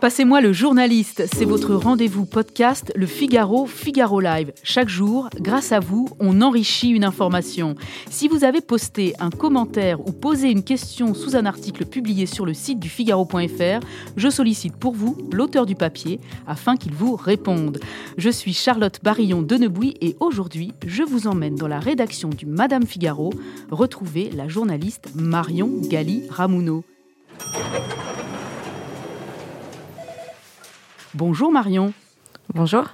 Passez-moi le journaliste, c'est votre rendez-vous podcast Le Figaro, Figaro Live. Chaque jour, grâce à vous, on enrichit une information. Si vous avez posté un commentaire ou posé une question sous un article publié sur le site du Figaro.fr, je sollicite pour vous l'auteur du papier afin qu'il vous réponde. Je suis Charlotte Barillon de Nebouy et aujourd'hui, je vous emmène dans la rédaction du Madame Figaro retrouver la journaliste Marion Gali Ramouno. Bonjour Marion. Bonjour.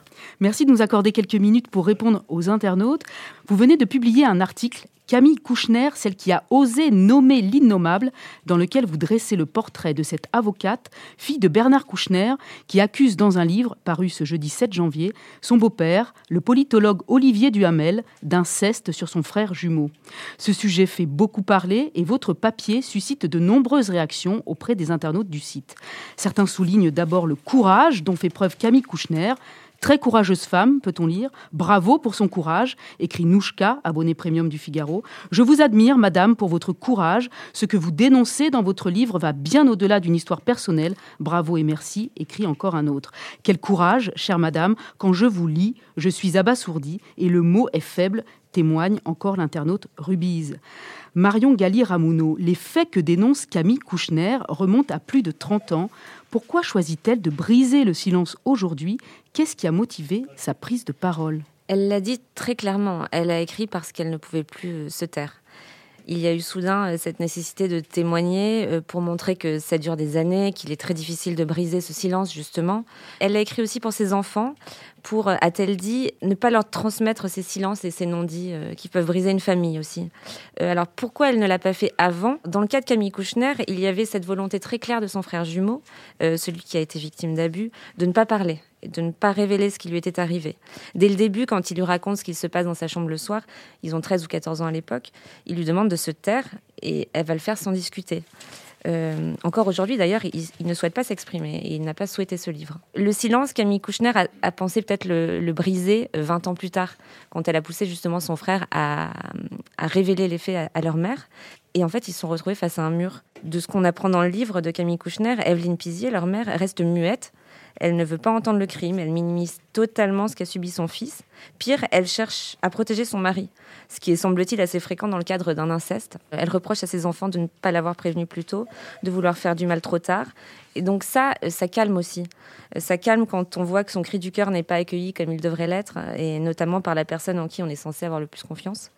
Merci de nous accorder quelques minutes pour répondre aux internautes. Vous venez de publier un article Camille Kouchner, celle qui a osé nommer l'innommable, dans lequel vous dressez le portrait de cette avocate, fille de Bernard Kouchner, qui accuse dans un livre, paru ce jeudi 7 janvier, son beau-père, le politologue Olivier Duhamel, d'inceste sur son frère jumeau. Ce sujet fait beaucoup parler et votre papier suscite de nombreuses réactions auprès des internautes du site. Certains soulignent d'abord le courage dont fait preuve Camille Kouchner, Très courageuse femme, peut-on lire. Bravo pour son courage, écrit Nouchka, abonné premium du Figaro. Je vous admire, madame, pour votre courage. Ce que vous dénoncez dans votre livre va bien au-delà d'une histoire personnelle. Bravo et merci, écrit encore un autre. Quel courage, chère madame, quand je vous lis, je suis abasourdi et le mot est faible, témoigne encore l'internaute Rubise. Marion Galli-Ramouno, les faits que dénonce Camille Kouchner remontent à plus de 30 ans. Pourquoi choisit-elle de briser le silence aujourd'hui? Qu'est-ce qui a motivé sa prise de parole? Elle l'a dit très clairement. Elle a écrit parce qu'elle ne pouvait plus euh, se taire. Il y a eu soudain euh, cette nécessité de témoigner euh, pour montrer que ça dure des années, qu'il est très difficile de briser ce silence, justement. Elle a écrit aussi pour ses enfants, pour, a-t-elle dit, ne pas leur transmettre ces silences et ces non-dits euh, qui peuvent briser une famille aussi. Euh, alors pourquoi elle ne l'a pas fait avant? Dans le cas de Camille Kouchner, il y avait cette volonté très claire de son frère jumeau, euh, celui qui a été victime d'abus, de ne pas parler de ne pas révéler ce qui lui était arrivé. Dès le début, quand il lui raconte ce qui se passe dans sa chambre le soir, ils ont 13 ou 14 ans à l'époque, il lui demande de se taire et elle va le faire sans discuter. Euh, encore aujourd'hui, d'ailleurs, il, ne souhaite pas s'exprimer et il n'a pas souhaité ce livre. Le silence, Camille Kouchner a, pensé peut-être le, briser 20 euh, ans plus tard, quand elle a poussé justement son frère à, révéler les faits à, leur mère. Et en fait, ils se sont retrouvés face à un mur. De ce qu'on apprend dans le livre de Camille Kouchner, Evelyne Pizier, leur mère, reste muette elle ne veut pas entendre le crime, elle minimise totalement ce qu'a subi son fils. Pire, elle cherche à protéger son mari, ce qui est semble-t-il assez fréquent dans le cadre d'un inceste. Elle reproche à ses enfants de ne pas l'avoir prévenu plus tôt, de vouloir faire du mal trop tard. Et donc ça, ça calme aussi. Ça calme quand on voit que son cri du cœur n'est pas accueilli comme il devrait l'être, et notamment par la personne en qui on est censé avoir le plus confiance.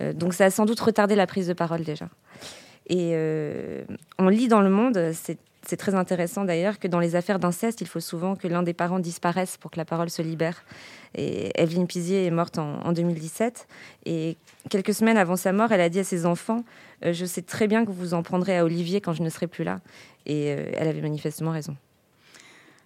Euh, donc ça a sans doute retardé la prise de parole déjà. Et euh, on lit dans le monde, c'est c'est très intéressant d'ailleurs que dans les affaires d'inceste, il faut souvent que l'un des parents disparaisse pour que la parole se libère. Et Evelyne Pizier est morte en, 2017. Et quelques semaines avant sa mort, elle a dit à ses enfants euh, Je sais très bien que vous en prendrez à Olivier quand je ne serai plus là. Et euh, elle avait manifestement raison.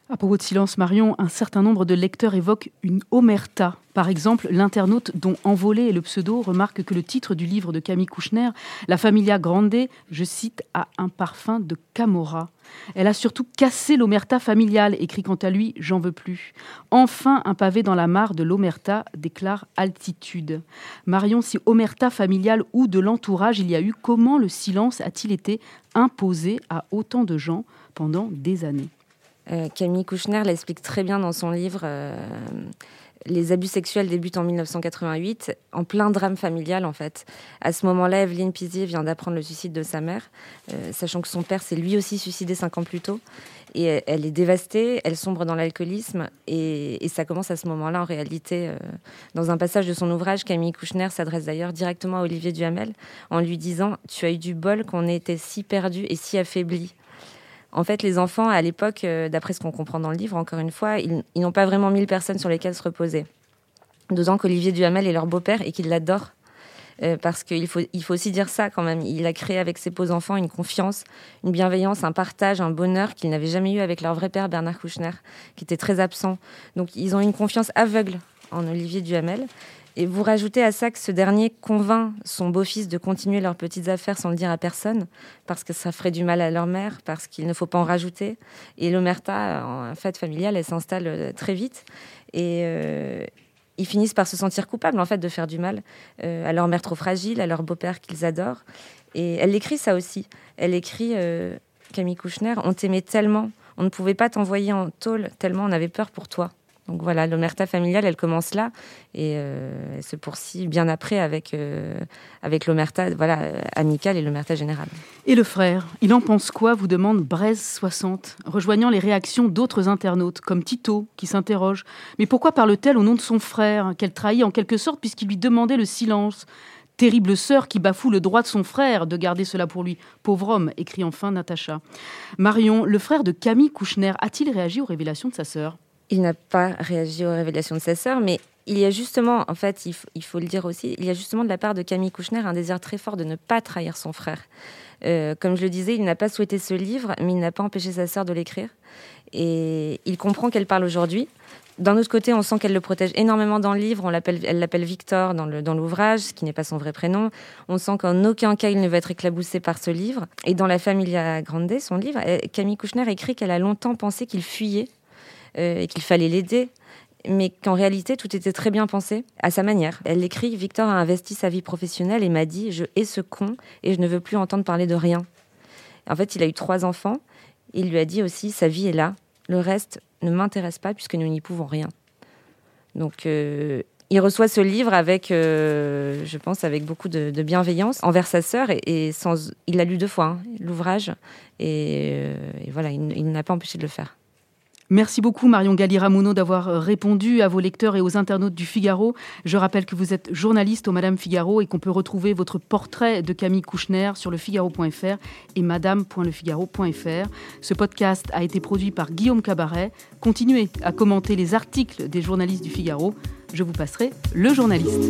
À propos de silence, Marion, un certain nombre de lecteurs évoquent une omerta. Par exemple, l'internaute dont Envolé est le pseudo remarque que le titre du livre de Camille Kouchner, La Familia Grande, je cite, a un parfum de Camorra. Elle a surtout cassé l'omerta familiale, écrit quant à lui J'en veux plus. Enfin, un pavé dans la mare de l'omerta, déclare Altitude. Marion, si omerta familiale ou de l'entourage il y a eu, comment le silence a-t-il été imposé à autant de gens pendant des années? Euh, Camille Kouchner l'explique très bien dans son livre. Euh, les abus sexuels débutent en 1988, en plein drame familial en fait. À ce moment-là, Evelyne Pizier vient d'apprendre le suicide de sa mère, euh, sachant que son père s'est lui aussi suicidé cinq ans plus tôt. Et elle est dévastée, elle sombre dans l'alcoolisme, et, ça commence à ce moment-là en réalité. dans un passage de son ouvrage, Camille Kouchner s'adresse d'ailleurs directement à Olivier Duhamel en lui disant Tu as eu du bol qu'on était si perdu et si affaibli en fait, les enfants, à l'époque, euh, d'après ce qu'on comprend dans le livre, encore une fois, ils, n'ont pas vraiment mille personnes sur lesquelles se reposer. D'autant qu'Olivier Duhamel est leur beau-père et qu'ils l'adorent. Euh, parce qu'il faut, il faut aussi dire ça quand même. Il a créé avec ses beaux enfants une confiance, une bienveillance, un partage, un bonheur qu'ils n'avaient jamais eu avec leur vrai père Bernard Kouchner, qui était très absent. Donc ils ont une confiance aveugle en Olivier Duhamel. Et vous rajoutez à ça que ce dernier convainc son beau-fils de continuer leurs petites affaires sans le dire à personne, parce que ça ferait du mal à leur mère, parce qu'il ne faut pas en rajouter. Et l'omerta, en fête familiale, elle s'installe euh, très vite. Et euh, ils finissent par se sentir coupables, en fait, de faire du mal euh, à leur mère trop fragile, à leur beau-père qu'ils adorent. Et elle écrit ça aussi. Elle écrit Camille Kouchner, on t'aimait tellement, on ne pouvait pas t'envoyer en tôle tellement on avait peur pour toi. Donc voilà, l'omerta familiale, elle commence là et euh, elle se poursuit bien après avec, euh, avec l'omerta voilà, amicale et l'omerta générale. Et le frère, il en pense quoi vous demande Braise60, rejoignant les réactions d'autres internautes, comme Tito, qui s'interroge. Mais pourquoi parle-t-elle au nom de son frère, qu'elle trahit en quelque sorte puisqu'il lui demandait le silence? Terrible sœur qui bafoue le droit de son frère de garder cela pour lui. Pauvre homme, écrit enfin Natacha. Marion, le frère de Camille Kouchner, a-t-il réagi aux révélations de sa sœur? Il n'a pas réagi aux révélations de sa sœur, mais il y a justement, en fait, il, faut le dire aussi, il y a justement de la part de Camille Kouchner un désir très fort de ne pas trahir son frère. Euh, comme je le disais, il n'a pas souhaité ce livre, mais il n'a pas empêché sa sœur de l'écrire. Et il comprend qu'elle parle aujourd'hui. D'un autre côté, on sent qu'elle le protège énormément dans le livre. On l'appelle, elle l'appelle Victor dans, l'ouvrage, ce qui n'est pas son vrai prénom. On sent qu'en aucun cas il ne va être éclaboussé par ce livre. Et dans La Familia Grande, son livre, Camille Kouchner écrit qu'elle a longtemps pensé qu'il fuyait euh, et qu'il fallait l'aider, mais qu'en réalité, tout était très bien pensé, à sa manière. Elle écrit Victor a investi sa vie professionnelle et m'a dit Je hais ce con et je ne veux plus entendre parler de rien. En fait, il a eu trois enfants. Il lui a dit aussi Sa vie est là. Le reste ne m'intéresse pas puisque nous n'y pouvons rien. Donc, euh, il reçoit ce livre avec, euh, je pense, avec beaucoup de, bienveillance envers sa sœur et, sans, il l'a lu deux fois, hein, l'ouvrage, et, voilà, il n'a pas empêché de le faire. Merci beaucoup Marion Galli-Ramuno d'avoir euh, répondu à vos lecteurs et aux internautes du Figaro. Je rappelle que vous êtes journaliste au Madame Figaro et qu'on peut retrouver votre portrait de Camille Kouchner sur lefigaro.fr et madame.lefigaro.fr. Ce podcast a été produit par Guillaume Cabaret. Continuez à commenter les articles des journalistes du Figaro. Je vous passerai le journaliste.